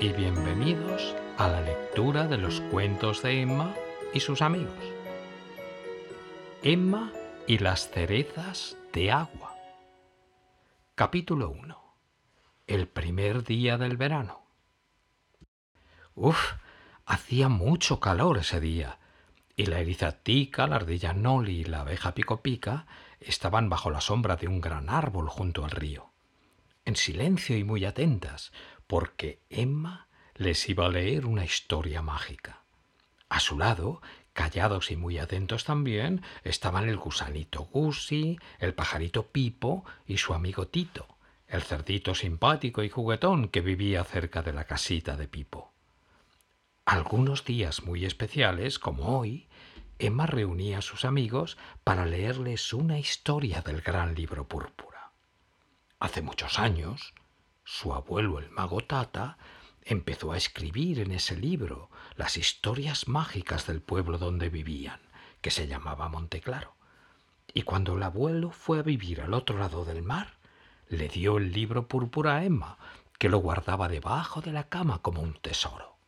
Y bienvenidos a la lectura de los cuentos de Emma y sus amigos. Emma y las cerezas de agua. Capítulo 1. El primer día del verano. Uf, hacía mucho calor ese día, y la erizatica, la ardilla Noli y la abeja pico pica estaban bajo la sombra de un gran árbol junto al río, en silencio y muy atentas, porque Emma les iba a leer una historia mágica. A su lado, callados y muy atentos también, estaban el gusanito Gusi, el pajarito Pipo y su amigo Tito, el cerdito simpático y juguetón que vivía cerca de la casita de Pipo. Algunos días muy especiales, como hoy, Emma reunía a sus amigos para leerles una historia del gran libro púrpura. Hace muchos años, su abuelo el mago Tata empezó a escribir en ese libro las historias mágicas del pueblo donde vivían, que se llamaba Monteclaro. Y cuando el abuelo fue a vivir al otro lado del mar, le dio el libro púrpura a Emma, que lo guardaba debajo de la cama como un tesoro.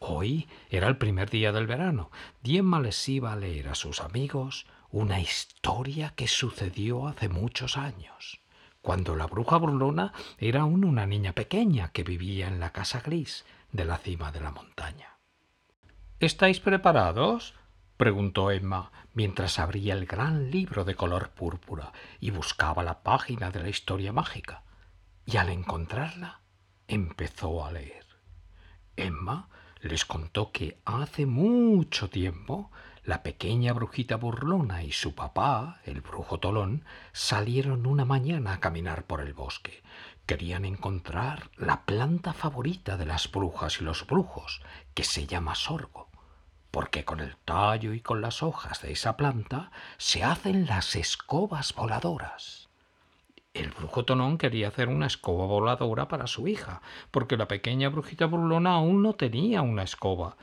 Hoy era el primer día del verano y Emma les iba a leer a sus amigos una historia que sucedió hace muchos años cuando la bruja burlona era aún una niña pequeña que vivía en la casa gris de la cima de la montaña. ¿Estáis preparados? preguntó Emma mientras abría el gran libro de color púrpura y buscaba la página de la historia mágica. Y al encontrarla, empezó a leer. Emma les contó que hace mucho tiempo la pequeña brujita burlona y su papá, el brujo Tolón, salieron una mañana a caminar por el bosque. Querían encontrar la planta favorita de las brujas y los brujos, que se llama sorgo, porque con el tallo y con las hojas de esa planta se hacen las escobas voladoras. El brujo Tonón quería hacer una escoba voladora para su hija, porque la pequeña brujita burlona aún no tenía una escoba,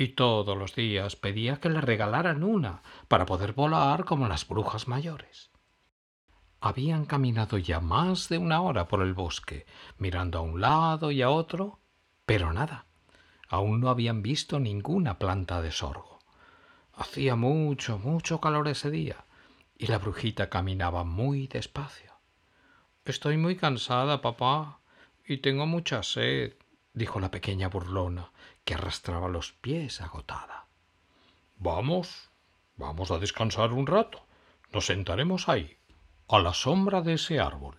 y todos los días pedía que le regalaran una para poder volar como las brujas mayores. Habían caminado ya más de una hora por el bosque, mirando a un lado y a otro, pero nada. Aún no habían visto ninguna planta de sorgo. Hacía mucho, mucho calor ese día, y la brujita caminaba muy despacio. Estoy muy cansada, papá, y tengo mucha sed, dijo la pequeña burlona, que arrastraba los pies agotada. Vamos, vamos a descansar un rato. Nos sentaremos ahí, a la sombra de ese árbol.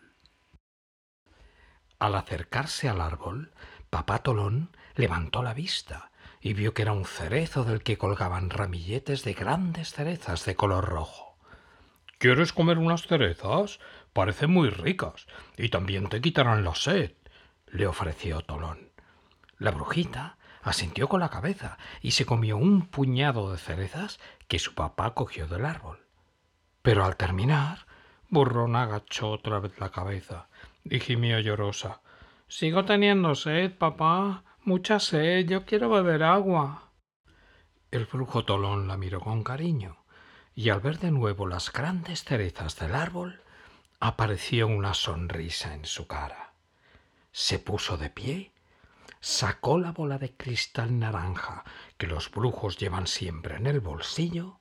Al acercarse al árbol, papá Tolón levantó la vista y vio que era un cerezo del que colgaban ramilletes de grandes cerezas de color rojo. ¿Quieres comer unas cerezas? Parecen muy ricas y también te quitarán la sed, le ofreció Tolón. La brujita asintió con la cabeza y se comió un puñado de cerezas que su papá cogió del árbol. Pero al terminar, Burrón agachó otra vez la cabeza y gimió llorosa. Sigo teniendo sed, papá. Mucha sed. Yo quiero beber agua. El brujo Tolón la miró con cariño y al ver de nuevo las grandes cerezas del árbol, apareció una sonrisa en su cara. Se puso de pie sacó la bola de cristal naranja que los brujos llevan siempre en el bolsillo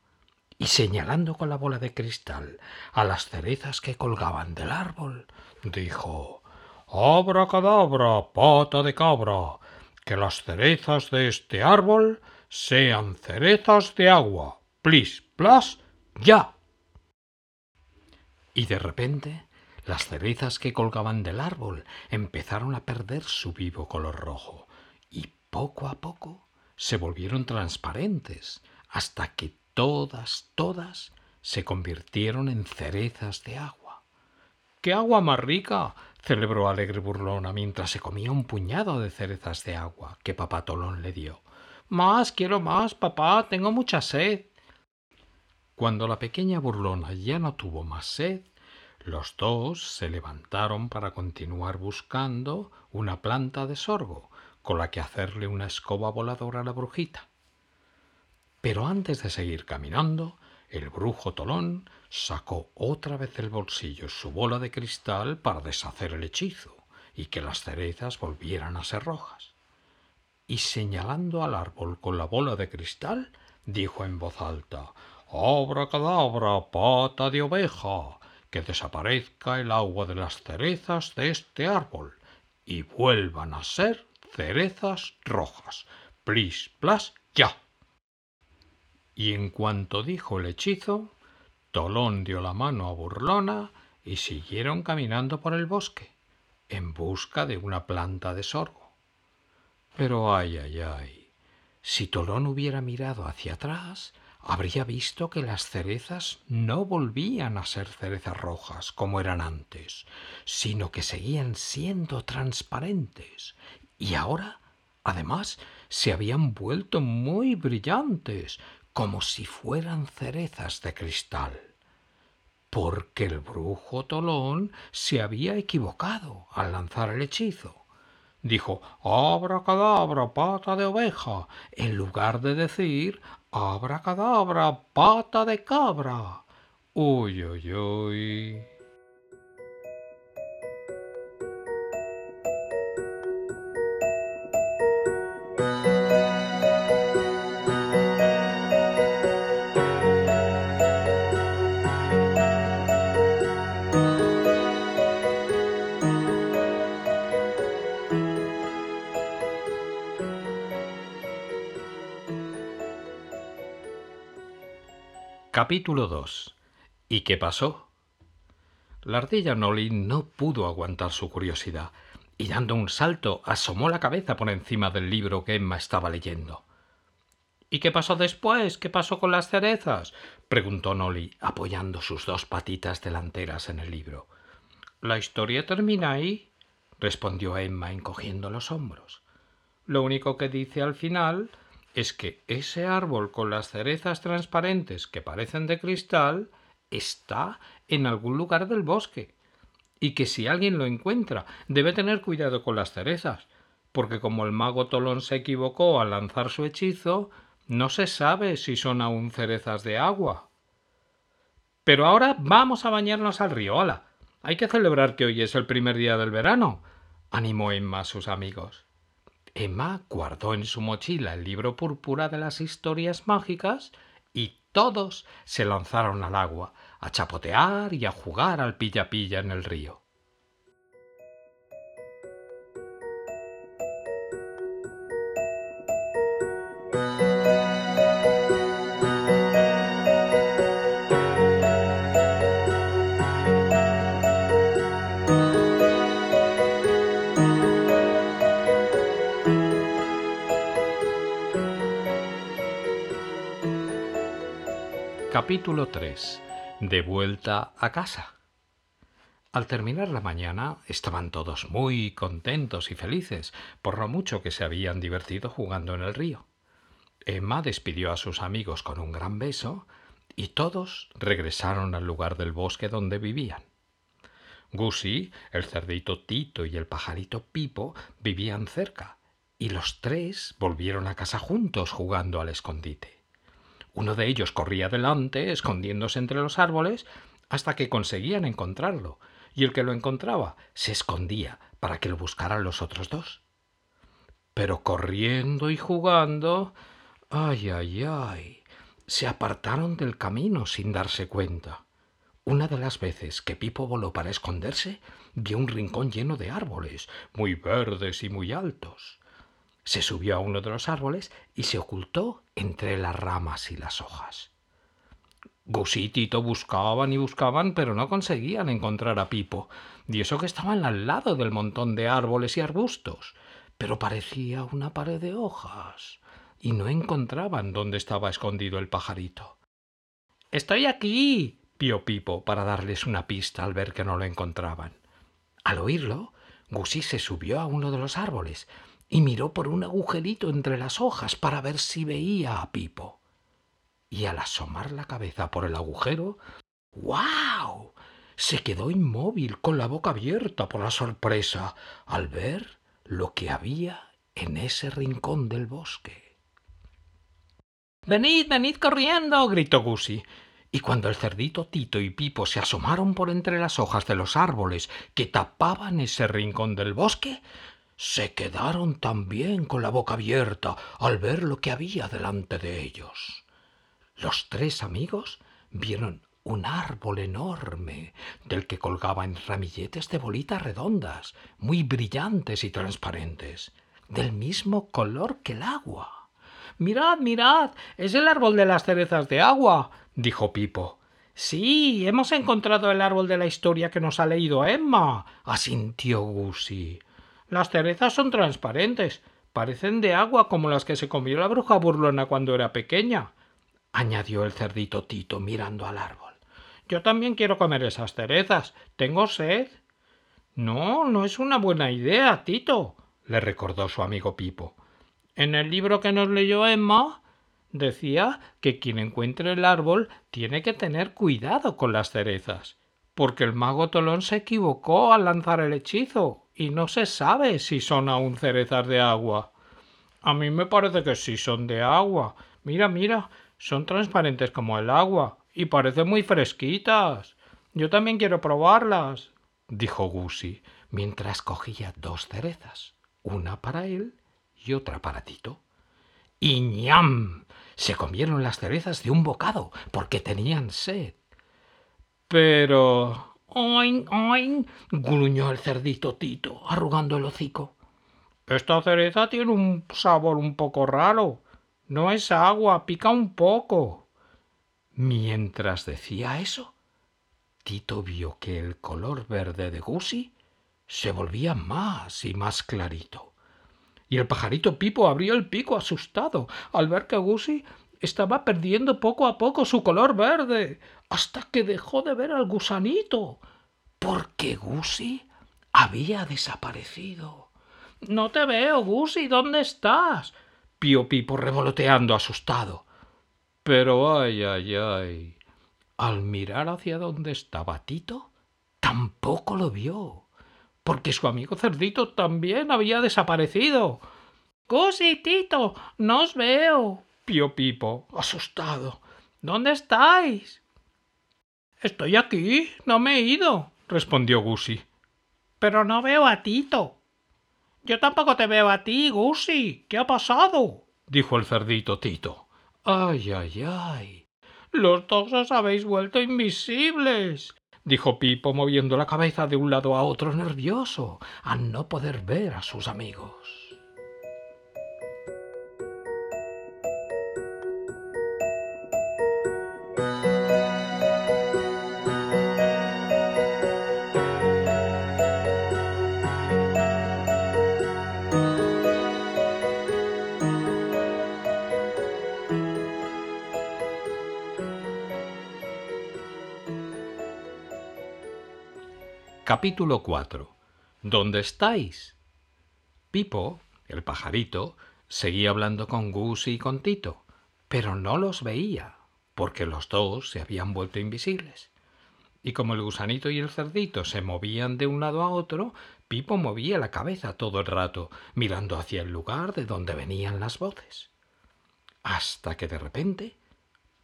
y señalando con la bola de cristal a las cerezas que colgaban del árbol, dijo Abra cadabra, pata de cabra, que las cerezas de este árbol sean cerezas de agua. Plis, plas, ya. Y de repente las cerezas que colgaban del árbol empezaron a perder su vivo color rojo y poco a poco se volvieron transparentes hasta que todas, todas se convirtieron en cerezas de agua. ¡Qué agua más rica! celebró alegre burlona mientras se comía un puñado de cerezas de agua que papá Tolón le dio. Más, quiero más, papá, tengo mucha sed. Cuando la pequeña burlona ya no tuvo más sed, los dos se levantaron para continuar buscando una planta de sorgo con la que hacerle una escoba voladora a la brujita. Pero antes de seguir caminando, el brujo Tolón sacó otra vez del bolsillo su bola de cristal para deshacer el hechizo. y que las cerezas volvieran a ser rojas. Y señalando al árbol con la bola de cristal, dijo en voz alta Abra cadabra, pata de oveja, que desaparezca el agua de las cerezas de este árbol y vuelvan a ser cerezas rojas. Plis, plas, ya. Y en cuanto dijo el hechizo, Tolón dio la mano a Burlona y siguieron caminando por el bosque, en busca de una planta de sorgo. Pero ay, ay, ay, si Tolón hubiera mirado hacia atrás, habría visto que las cerezas no volvían a ser cerezas rojas como eran antes, sino que seguían siendo transparentes. Y ahora, además, se habían vuelto muy brillantes, como si fueran cerezas de cristal. Porque el brujo Tolón se había equivocado al lanzar el hechizo. Dijo abra cadabra, pata de oveja, en lugar de decir cadabra, pata de cabra. Uy, uy, uy. Capítulo 2. ¿Y qué pasó? La ardilla Nolly no pudo aguantar su curiosidad y dando un salto asomó la cabeza por encima del libro que Emma estaba leyendo. ¿Y qué pasó después? ¿Qué pasó con las cerezas? preguntó Nolly, apoyando sus dos patitas delanteras en el libro. La historia termina ahí, respondió Emma encogiendo los hombros. Lo único que dice al final es que ese árbol con las cerezas transparentes que parecen de cristal está en algún lugar del bosque y que si alguien lo encuentra debe tener cuidado con las cerezas, porque como el mago Tolón se equivocó al lanzar su hechizo, no se sabe si son aún cerezas de agua. Pero ahora vamos a bañarnos al río. ¡Hala! Hay que celebrar que hoy es el primer día del verano. animó Emma a sus amigos. Emma guardó en su mochila el libro púrpura de las historias mágicas y todos se lanzaron al agua, a chapotear y a jugar al pilla pilla en el río. Capítulo 3. De vuelta a casa. Al terminar la mañana estaban todos muy contentos y felices por lo mucho que se habían divertido jugando en el río. Emma despidió a sus amigos con un gran beso y todos regresaron al lugar del bosque donde vivían. Gussie, el cerdito Tito y el pajarito Pipo vivían cerca y los tres volvieron a casa juntos jugando al escondite. Uno de ellos corría delante, escondiéndose entre los árboles, hasta que conseguían encontrarlo, y el que lo encontraba se escondía para que lo buscaran los otros dos. Pero corriendo y jugando, ay, ay, ay, se apartaron del camino sin darse cuenta. Una de las veces que Pipo voló para esconderse, vio un rincón lleno de árboles, muy verdes y muy altos se subió a uno de los árboles y se ocultó entre las ramas y las hojas. Gus y Tito buscaban y buscaban, pero no conseguían encontrar a Pipo, y eso que estaban al lado del montón de árboles y arbustos, pero parecía una pared de hojas, y no encontraban dónde estaba escondido el pajarito. Estoy aquí. pió Pipo para darles una pista al ver que no lo encontraban. Al oírlo, Gusí se subió a uno de los árboles y miró por un agujerito entre las hojas para ver si veía a Pipo. Y al asomar la cabeza por el agujero, ¡guau! Se quedó inmóvil con la boca abierta por la sorpresa al ver lo que había en ese rincón del bosque. Venid, venid corriendo, gritó Gussie. y cuando el cerdito Tito y Pipo se asomaron por entre las hojas de los árboles que tapaban ese rincón del bosque, se quedaron también con la boca abierta al ver lo que había delante de ellos. Los tres amigos vieron un árbol enorme del que colgaban ramilletes de bolitas redondas, muy brillantes y transparentes, del mismo color que el agua. Mirad, mirad, es el árbol de las cerezas de agua, dijo Pipo. Sí, hemos encontrado el árbol de la historia que nos ha leído Emma, asintió Gussie. Las cerezas son transparentes, parecen de agua como las que se comió la bruja burlona cuando era pequeña, añadió el cerdito Tito mirando al árbol. Yo también quiero comer esas cerezas. Tengo sed. No, no es una buena idea, Tito, le recordó su amigo Pipo. En el libro que nos leyó Emma decía que quien encuentre el árbol tiene que tener cuidado con las cerezas, porque el mago Tolón se equivocó al lanzar el hechizo y no se sabe si son aún cerezas de agua. A mí me parece que sí son de agua. Mira, mira, son transparentes como el agua y parecen muy fresquitas. Yo también quiero probarlas, dijo Gussie, mientras cogía dos cerezas, una para él y otra para Tito. ¡Y ñam! Se comieron las cerezas de un bocado, porque tenían sed. Pero. ¡Oin, oin! gruñó el cerdito Tito, arrugando el hocico. Esta cereza tiene un sabor un poco raro. No es agua, pica un poco. Mientras decía eso, Tito vio que el color verde de Gussie se volvía más y más clarito y el pajarito Pipo abrió el pico asustado al ver que Gussie estaba perdiendo poco a poco su color verde, hasta que dejó de ver al gusanito, porque Gussie había desaparecido. No te veo, Gussie, ¿dónde estás? Pío Pipo revoloteando asustado. Pero ay, ay, ay. Al mirar hacia donde estaba Tito, tampoco lo vio porque su amigo cerdito también había desaparecido. Cusi, Tito, no os veo. Pío Pipo, asustado. ¿Dónde estáis? Estoy aquí, no me he ido, respondió Gusi. Pero no veo a Tito. Yo tampoco te veo a ti, Gusi. ¿Qué ha pasado? dijo el cerdito Tito. Ay, ay, ay. Los dos os habéis vuelto invisibles dijo Pipo moviendo la cabeza de un lado a otro nervioso, al no poder ver a sus amigos. Capítulo 4. ¿Dónde estáis? Pipo, el pajarito, seguía hablando con Gus y con Tito, pero no los veía, porque los dos se habían vuelto invisibles. Y como el gusanito y el cerdito se movían de un lado a otro, Pipo movía la cabeza todo el rato, mirando hacia el lugar de donde venían las voces. Hasta que de repente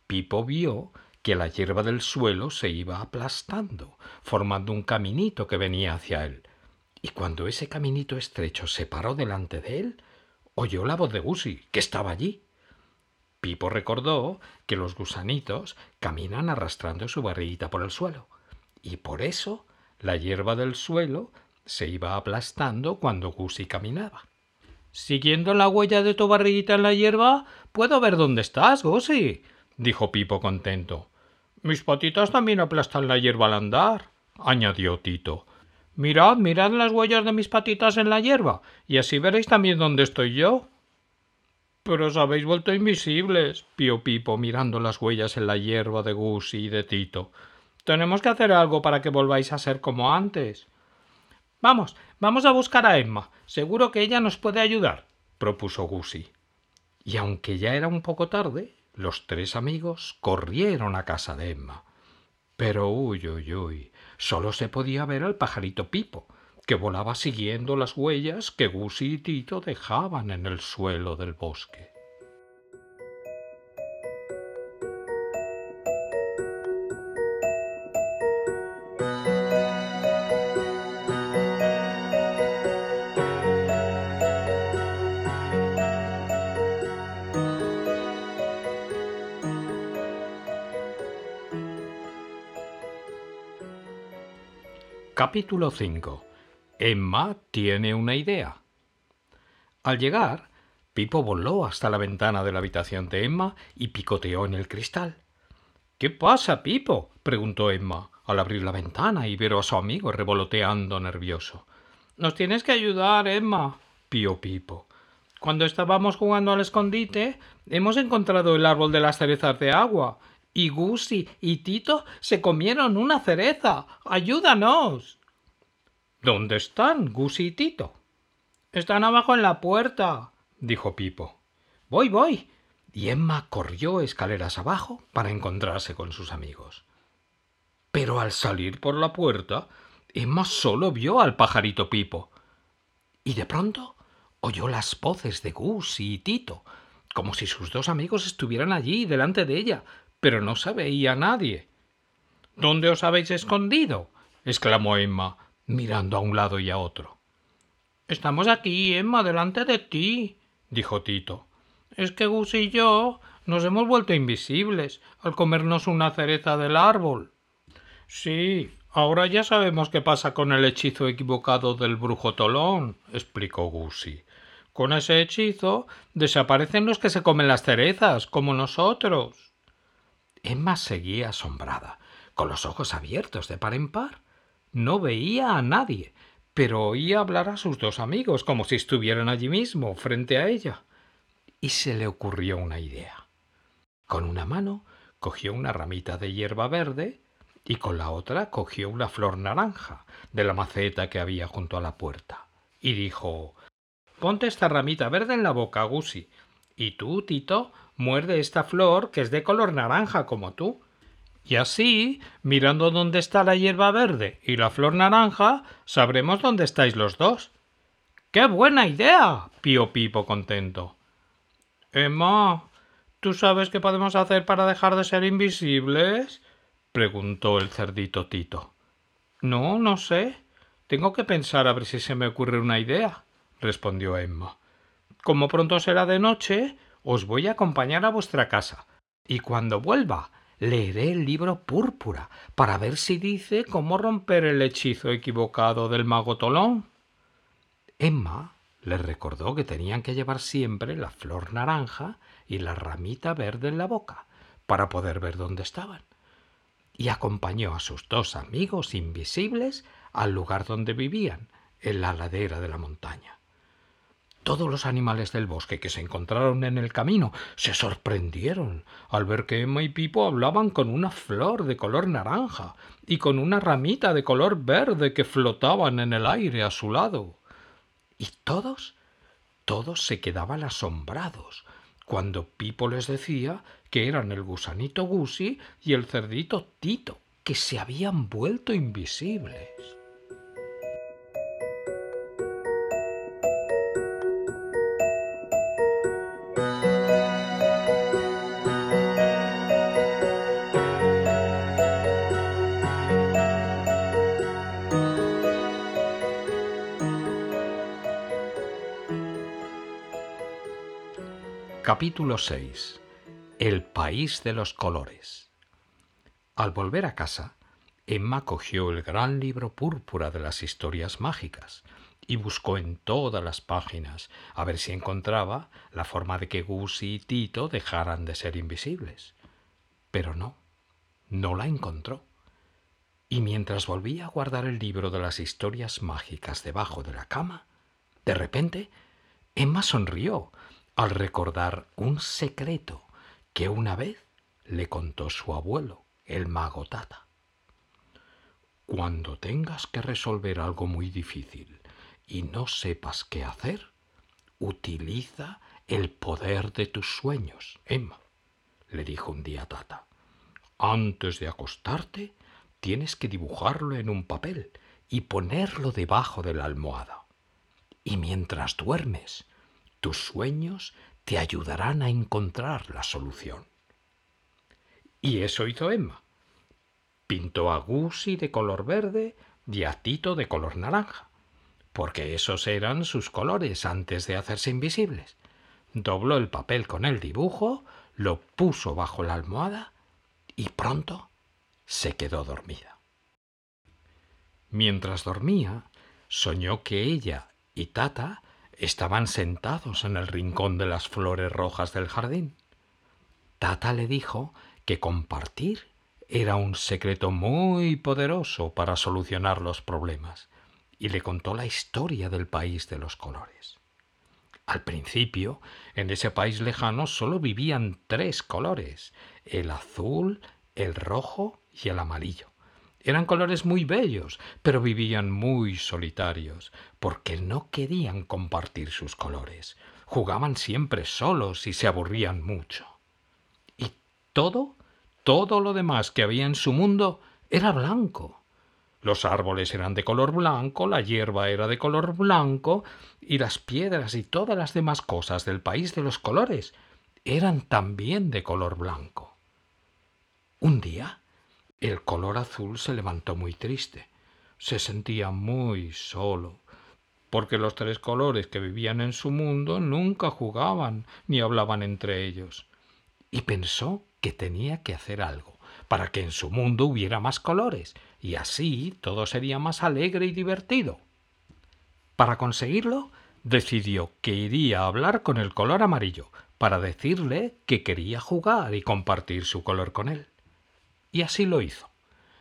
Pipo vio que la hierba del suelo se iba aplastando, formando un caminito que venía hacia él. Y cuando ese caminito estrecho se paró delante de él, oyó la voz de Gusi, que estaba allí. Pipo recordó que los gusanitos caminan arrastrando su barriguita por el suelo, y por eso la hierba del suelo se iba aplastando cuando Gusi caminaba. Siguiendo la huella de tu barriguita en la hierba, puedo ver dónde estás, Gusi, dijo Pipo contento. Mis patitas también aplastan la hierba al andar, añadió Tito. Mirad, mirad las huellas de mis patitas en la hierba, y así veréis también dónde estoy yo. Pero os habéis vuelto invisibles, pío Pipo mirando las huellas en la hierba de Gussie y de Tito. Tenemos que hacer algo para que volváis a ser como antes. Vamos, vamos a buscar a Emma. Seguro que ella nos puede ayudar, propuso Gussie. Y aunque ya era un poco tarde, los tres amigos corrieron a casa de Emma. Pero uy, uy, uy, solo se podía ver al pajarito Pipo, que volaba siguiendo las huellas que Gussie y Tito dejaban en el suelo del bosque. Capítulo 5. Emma tiene una idea. Al llegar, Pipo voló hasta la ventana de la habitación de Emma y picoteó en el cristal. ¿Qué pasa, Pipo? preguntó Emma al abrir la ventana y ver a su amigo revoloteando nervioso. Nos tienes que ayudar, Emma, pío Pipo. Cuando estábamos jugando al escondite, hemos encontrado el árbol de las cerezas de agua y Gussie y Tito se comieron una cereza. ¡Ayúdanos! ¿Dónde están Gussie y Tito? Están abajo en la puerta, dijo Pipo. Voy, voy. Y Emma corrió escaleras abajo para encontrarse con sus amigos. Pero al salir por la puerta, Emma solo vio al pajarito Pipo. Y de pronto oyó las voces de Gussie y Tito, como si sus dos amigos estuvieran allí delante de ella, pero no se veía nadie. ¿Dónde os habéis escondido? exclamó Emma, mirando a un lado y a otro. Estamos aquí, Emma, delante de ti, dijo Tito. Es que Gus y yo nos hemos vuelto invisibles al comernos una cereza del árbol. Sí, ahora ya sabemos qué pasa con el hechizo equivocado del brujo Tolón, explicó Gussie. Con ese hechizo desaparecen los que se comen las cerezas, como nosotros. Emma seguía asombrada, con los ojos abiertos de par en par. No veía a nadie, pero oía hablar a sus dos amigos como si estuvieran allí mismo, frente a ella. Y se le ocurrió una idea. Con una mano cogió una ramita de hierba verde y con la otra cogió una flor naranja de la maceta que había junto a la puerta. Y dijo Ponte esta ramita verde en la boca, Gusi. Y tú, Tito, muerde esta flor que es de color naranja como tú. Y así, mirando dónde está la hierba verde y la flor naranja, sabremos dónde estáis los dos. ¡Qué buena idea! pío Pipo contento. Emma, ¿tú sabes qué podemos hacer para dejar de ser invisibles? preguntó el cerdito Tito. No, no sé. Tengo que pensar a ver si se me ocurre una idea, respondió Emma. Como pronto será de noche, os voy a acompañar a vuestra casa, y cuando vuelva leeré el libro púrpura para ver si dice cómo romper el hechizo equivocado del mago Tolón. Emma les recordó que tenían que llevar siempre la flor naranja y la ramita verde en la boca para poder ver dónde estaban, y acompañó a sus dos amigos invisibles al lugar donde vivían, en la ladera de la montaña. Todos los animales del bosque que se encontraron en el camino se sorprendieron al ver que Emma y Pipo hablaban con una flor de color naranja y con una ramita de color verde que flotaban en el aire a su lado. Y todos, todos se quedaban asombrados cuando Pipo les decía que eran el gusanito Gusi y el cerdito Tito, que se habían vuelto invisibles. Capítulo 6 El país de los colores Al volver a casa, Emma cogió el gran libro púrpura de las historias mágicas y buscó en todas las páginas a ver si encontraba la forma de que Gussie y Tito dejaran de ser invisibles. Pero no, no la encontró. Y mientras volvía a guardar el libro de las historias mágicas debajo de la cama, de repente Emma sonrió al recordar un secreto que una vez le contó su abuelo, el mago Tata. Cuando tengas que resolver algo muy difícil y no sepas qué hacer, utiliza el poder de tus sueños, Emma, le dijo un día Tata. Antes de acostarte, tienes que dibujarlo en un papel y ponerlo debajo de la almohada. Y mientras duermes, tus sueños te ayudarán a encontrar la solución. Y eso hizo Emma. Pintó a Gussie de color verde y a Tito de color naranja, porque esos eran sus colores antes de hacerse invisibles. Dobló el papel con el dibujo, lo puso bajo la almohada y pronto se quedó dormida. Mientras dormía, soñó que ella y Tata estaban sentados en el rincón de las flores rojas del jardín. Tata le dijo que compartir era un secreto muy poderoso para solucionar los problemas y le contó la historia del país de los colores. Al principio, en ese país lejano solo vivían tres colores, el azul, el rojo y el amarillo. Eran colores muy bellos, pero vivían muy solitarios, porque no querían compartir sus colores. Jugaban siempre solos y se aburrían mucho. Y todo, todo lo demás que había en su mundo era blanco. Los árboles eran de color blanco, la hierba era de color blanco, y las piedras y todas las demás cosas del país de los colores eran también de color blanco. Un día, el color azul se levantó muy triste. Se sentía muy solo, porque los tres colores que vivían en su mundo nunca jugaban ni hablaban entre ellos. Y pensó que tenía que hacer algo para que en su mundo hubiera más colores, y así todo sería más alegre y divertido. Para conseguirlo, decidió que iría a hablar con el color amarillo, para decirle que quería jugar y compartir su color con él y así lo hizo.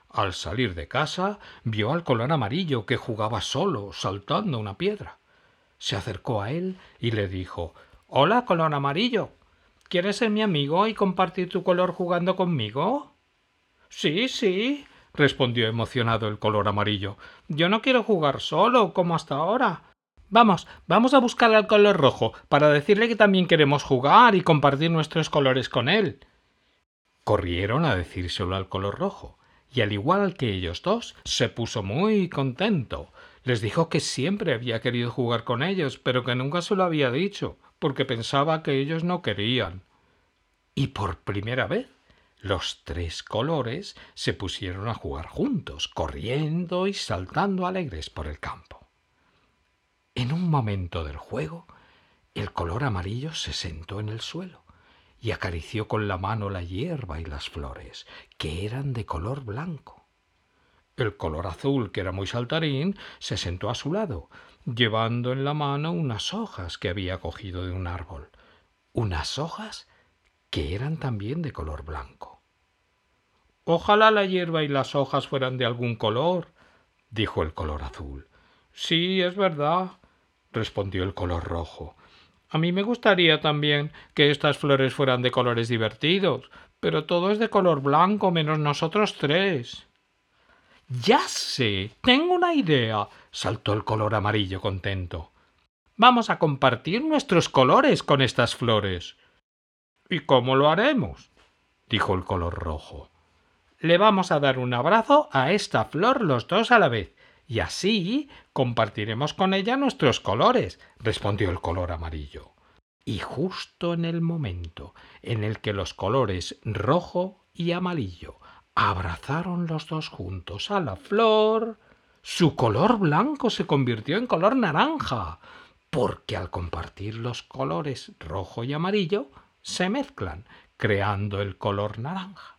Al salir de casa vio al color amarillo que jugaba solo, saltando una piedra. Se acercó a él y le dijo Hola, color amarillo. ¿Quieres ser mi amigo y compartir tu color jugando conmigo? Sí, sí, respondió emocionado el color amarillo. Yo no quiero jugar solo, como hasta ahora. Vamos, vamos a buscar al color rojo, para decirle que también queremos jugar y compartir nuestros colores con él. Corrieron a decírselo al color rojo, y al igual que ellos dos, se puso muy contento. Les dijo que siempre había querido jugar con ellos, pero que nunca se lo había dicho, porque pensaba que ellos no querían. Y por primera vez los tres colores se pusieron a jugar juntos, corriendo y saltando alegres por el campo. En un momento del juego, el color amarillo se sentó en el suelo y acarició con la mano la hierba y las flores, que eran de color blanco. El color azul, que era muy saltarín, se sentó a su lado, llevando en la mano unas hojas que había cogido de un árbol, unas hojas que eran también de color blanco. Ojalá la hierba y las hojas fueran de algún color, dijo el color azul. Sí, es verdad, respondió el color rojo. A mí me gustaría también que estas flores fueran de colores divertidos, pero todo es de color blanco menos nosotros tres. Ya sé, tengo una idea, saltó el color amarillo contento. Vamos a compartir nuestros colores con estas flores. ¿Y cómo lo haremos? dijo el color rojo. Le vamos a dar un abrazo a esta flor los dos a la vez, y así compartiremos con ella nuestros colores, respondió el color amarillo. Y justo en el momento en el que los colores rojo y amarillo abrazaron los dos juntos a la flor, su color blanco se convirtió en color naranja, porque al compartir los colores rojo y amarillo se mezclan, creando el color naranja.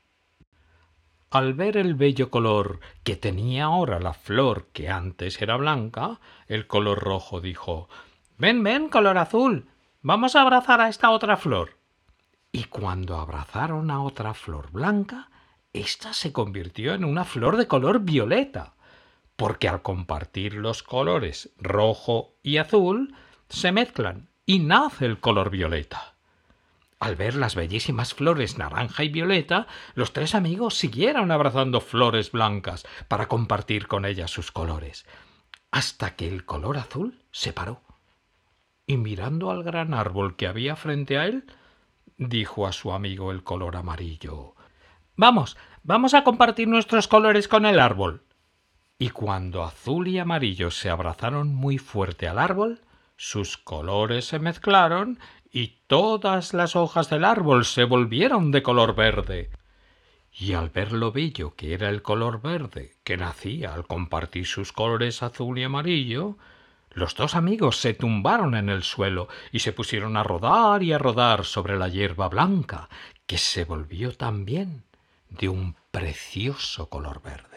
Al ver el bello color que tenía ahora la flor que antes era blanca, el color rojo dijo Ven, ven, color azul. Vamos a abrazar a esta otra flor. Y cuando abrazaron a otra flor blanca, ésta se convirtió en una flor de color violeta, porque al compartir los colores rojo y azul, se mezclan y nace el color violeta. Al ver las bellísimas flores naranja y violeta, los tres amigos siguieron abrazando flores blancas para compartir con ellas sus colores, hasta que el color azul se paró. Y mirando al gran árbol que había frente a él, dijo a su amigo el color amarillo Vamos, vamos a compartir nuestros colores con el árbol. Y cuando azul y amarillo se abrazaron muy fuerte al árbol, sus colores se mezclaron y todas las hojas del árbol se volvieron de color verde. Y al ver lo bello que era el color verde que nacía al compartir sus colores azul y amarillo, los dos amigos se tumbaron en el suelo y se pusieron a rodar y a rodar sobre la hierba blanca, que se volvió también de un precioso color verde.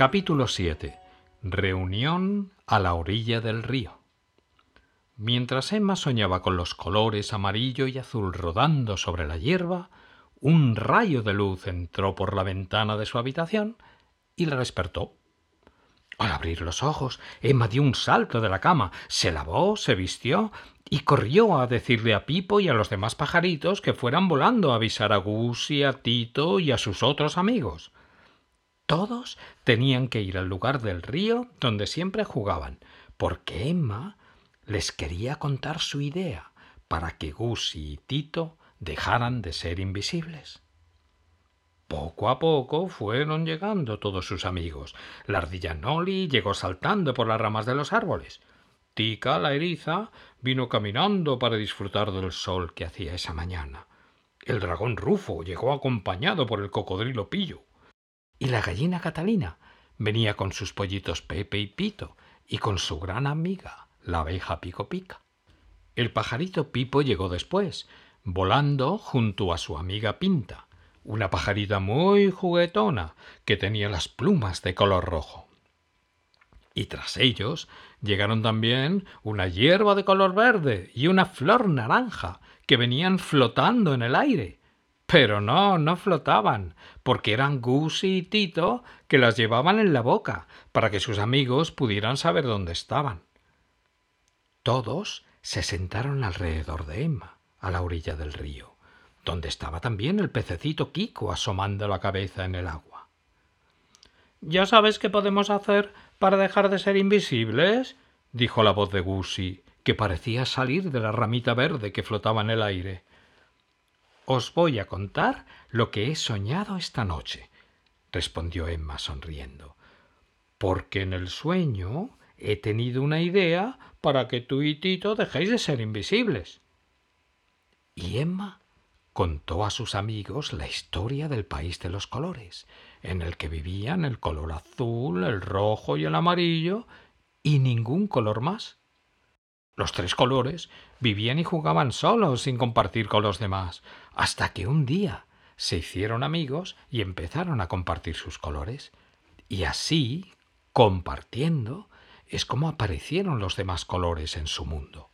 Capítulo 7. Reunión a la orilla del río. Mientras Emma soñaba con los colores amarillo y azul rodando sobre la hierba, un rayo de luz entró por la ventana de su habitación y la despertó. Al abrir los ojos, Emma dio un salto de la cama, se lavó, se vistió y corrió a decirle a Pipo y a los demás pajaritos que fueran volando a avisar a Gussie, a Tito y a sus otros amigos. Todos tenían que ir al lugar del río donde siempre jugaban, porque Emma les quería contar su idea para que Gussie y Tito dejaran de ser invisibles. Poco a poco fueron llegando todos sus amigos. La ardilla Noli llegó saltando por las ramas de los árboles. Tica, la eriza, vino caminando para disfrutar del sol que hacía esa mañana. El dragón Rufo llegó acompañado por el cocodrilo Pillo. Y la gallina Catalina venía con sus pollitos Pepe y Pito y con su gran amiga, la abeja Pico Pica. El pajarito Pipo llegó después, volando junto a su amiga Pinta, una pajarita muy juguetona que tenía las plumas de color rojo. Y tras ellos llegaron también una hierba de color verde y una flor naranja que venían flotando en el aire pero no, no flotaban, porque eran Gussie y Tito que las llevaban en la boca, para que sus amigos pudieran saber dónde estaban. Todos se sentaron alrededor de Emma, a la orilla del río, donde estaba también el pececito Kiko asomando la cabeza en el agua. ¿Ya sabes qué podemos hacer para dejar de ser invisibles? dijo la voz de Gussie, que parecía salir de la ramita verde que flotaba en el aire. Os voy a contar lo que he soñado esta noche, respondió Emma sonriendo, porque en el sueño he tenido una idea para que tú y Tito dejéis de ser invisibles. Y Emma contó a sus amigos la historia del país de los colores, en el que vivían el color azul, el rojo y el amarillo, y ningún color más. Los tres colores vivían y jugaban solos sin compartir con los demás, hasta que un día se hicieron amigos y empezaron a compartir sus colores. Y así, compartiendo, es como aparecieron los demás colores en su mundo.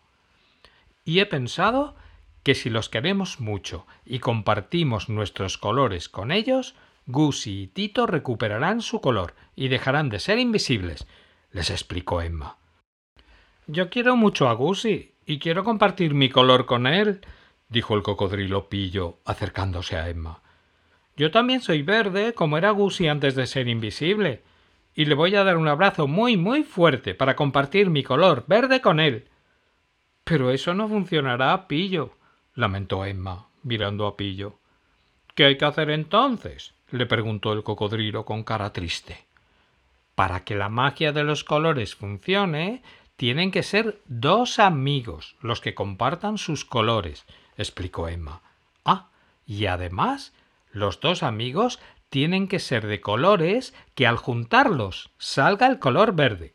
Y he pensado que si los queremos mucho y compartimos nuestros colores con ellos, Gussie y Tito recuperarán su color y dejarán de ser invisibles, les explicó Emma. Yo quiero mucho a Gussie y quiero compartir mi color con él, dijo el cocodrilo Pillo, acercándose a Emma. Yo también soy verde, como era Gussie antes de ser invisible, y le voy a dar un abrazo muy, muy fuerte para compartir mi color verde con él. Pero eso no funcionará, Pillo, lamentó Emma, mirando a Pillo. ¿Qué hay que hacer entonces? le preguntó el cocodrilo con cara triste. Para que la magia de los colores funcione, tienen que ser dos amigos los que compartan sus colores, explicó Emma. Ah, y además, los dos amigos tienen que ser de colores que al juntarlos salga el color verde.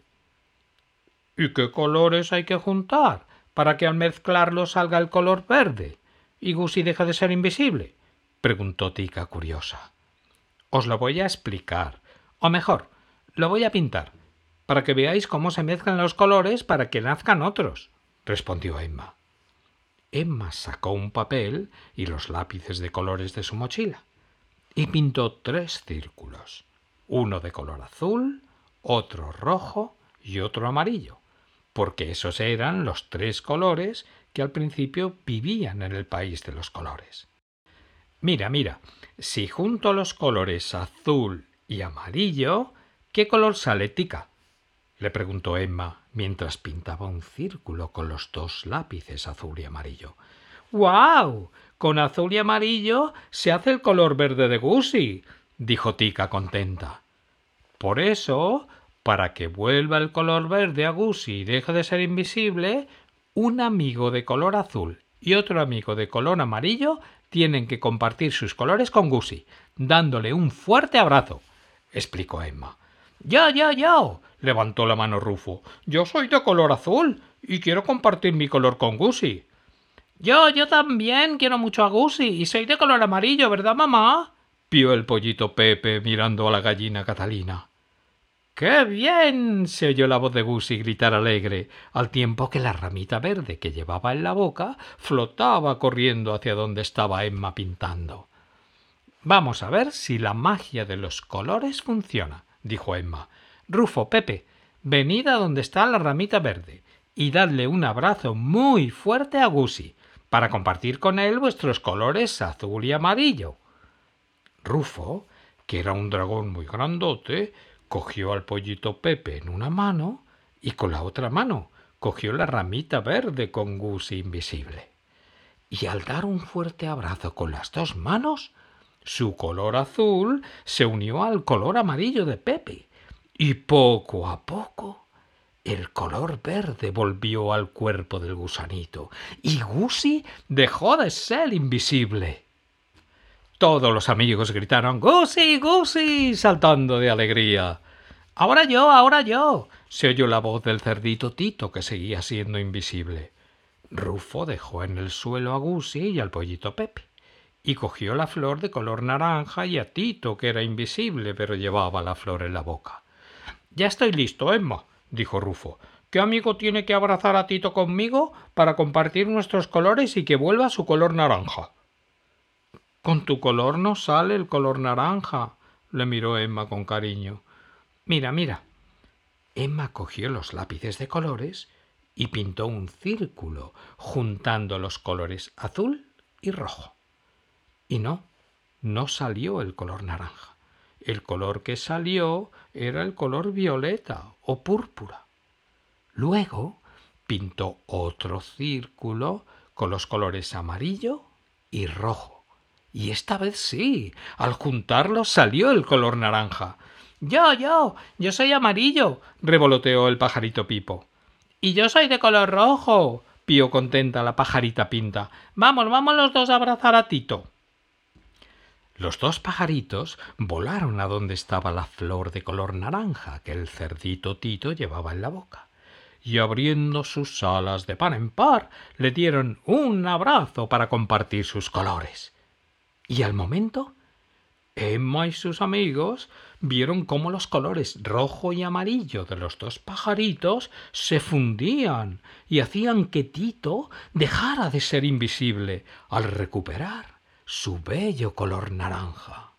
¿Y qué colores hay que juntar para que al mezclarlos salga el color verde y Gussie deja de ser invisible? preguntó Tica curiosa. Os lo voy a explicar, o mejor, lo voy a pintar para que veáis cómo se mezclan los colores para que nazcan otros, respondió Emma. Emma sacó un papel y los lápices de colores de su mochila y pintó tres círculos, uno de color azul, otro rojo y otro amarillo, porque esos eran los tres colores que al principio vivían en el país de los colores. Mira, mira, si junto los colores azul y amarillo, ¿qué color sale, Tica? Le preguntó Emma mientras pintaba un círculo con los dos lápices azul y amarillo. ¡Guau! Con azul y amarillo se hace el color verde de Gussie, dijo Tica contenta. Por eso, para que vuelva el color verde a Gussie y deje de ser invisible, un amigo de color azul y otro amigo de color amarillo tienen que compartir sus colores con Gussie, dándole un fuerte abrazo, explicó Emma. ¡Ya, ya, ya! Levantó la mano Rufo. Yo soy de color azul y quiero compartir mi color con Gussie. Yo, yo también quiero mucho a Gussie y soy de color amarillo, ¿verdad, mamá? pió el pollito Pepe mirando a la gallina Catalina. ¡Qué bien! se oyó la voz de Gussie gritar alegre, al tiempo que la ramita verde que llevaba en la boca flotaba corriendo hacia donde estaba Emma pintando. Vamos a ver si la magia de los colores funciona, dijo Emma. Rufo, Pepe, venid a donde está la ramita verde y dadle un abrazo muy fuerte a Gussie para compartir con él vuestros colores azul y amarillo. Rufo, que era un dragón muy grandote, cogió al pollito Pepe en una mano y con la otra mano cogió la ramita verde con Gussie invisible. Y al dar un fuerte abrazo con las dos manos, su color azul se unió al color amarillo de Pepe, y poco a poco el color verde volvió al cuerpo del gusanito, y Gussie dejó de ser invisible. Todos los amigos gritaron Gussie, Gussie, saltando de alegría. Ahora yo, ahora yo. se oyó la voz del cerdito Tito, que seguía siendo invisible. Rufo dejó en el suelo a Gussie y al pollito Pepe y cogió la flor de color naranja y a Tito, que era invisible, pero llevaba la flor en la boca. Ya estoy listo, Emma, dijo Rufo. ¿Qué amigo tiene que abrazar a Tito conmigo para compartir nuestros colores y que vuelva su color naranja? Con tu color no sale el color naranja, le miró Emma con cariño. Mira, mira. Emma cogió los lápices de colores y pintó un círculo juntando los colores azul y rojo. Y no, no salió el color naranja. El color que salió era el color violeta o púrpura. Luego pintó otro círculo con los colores amarillo y rojo. Y esta vez sí, al juntarlos salió el color naranja. Yo, yo, yo soy amarillo, revoloteó el pajarito Pipo. Y yo soy de color rojo, pío contenta la pajarita Pinta. Vamos, vamos los dos a abrazar a Tito. Los dos pajaritos volaron a donde estaba la flor de color naranja que el cerdito Tito llevaba en la boca, y abriendo sus alas de par en par le dieron un abrazo para compartir sus colores. Y al momento, Emma y sus amigos vieron cómo los colores rojo y amarillo de los dos pajaritos se fundían y hacían que Tito dejara de ser invisible al recuperar su bello color naranja.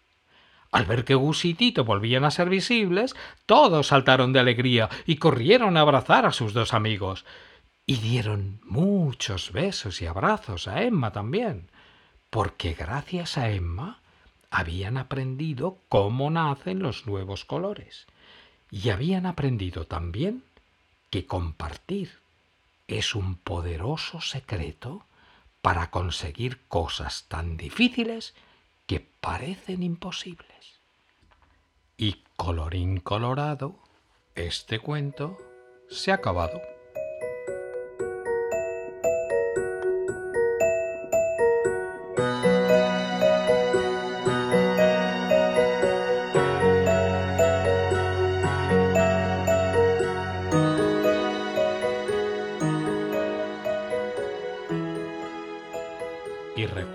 Al ver que Gus y Tito volvían a ser visibles, todos saltaron de alegría y corrieron a abrazar a sus dos amigos. Y dieron muchos besos y abrazos a Emma también, porque gracias a Emma habían aprendido cómo nacen los nuevos colores y habían aprendido también que compartir es un poderoso secreto para conseguir cosas tan difíciles que parecen imposibles. Y colorín colorado, este cuento se ha acabado.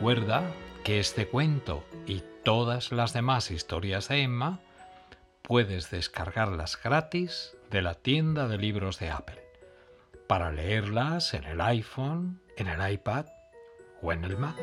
Recuerda que este cuento y todas las demás historias de Emma puedes descargarlas gratis de la tienda de libros de Apple para leerlas en el iPhone, en el iPad o en el Mac.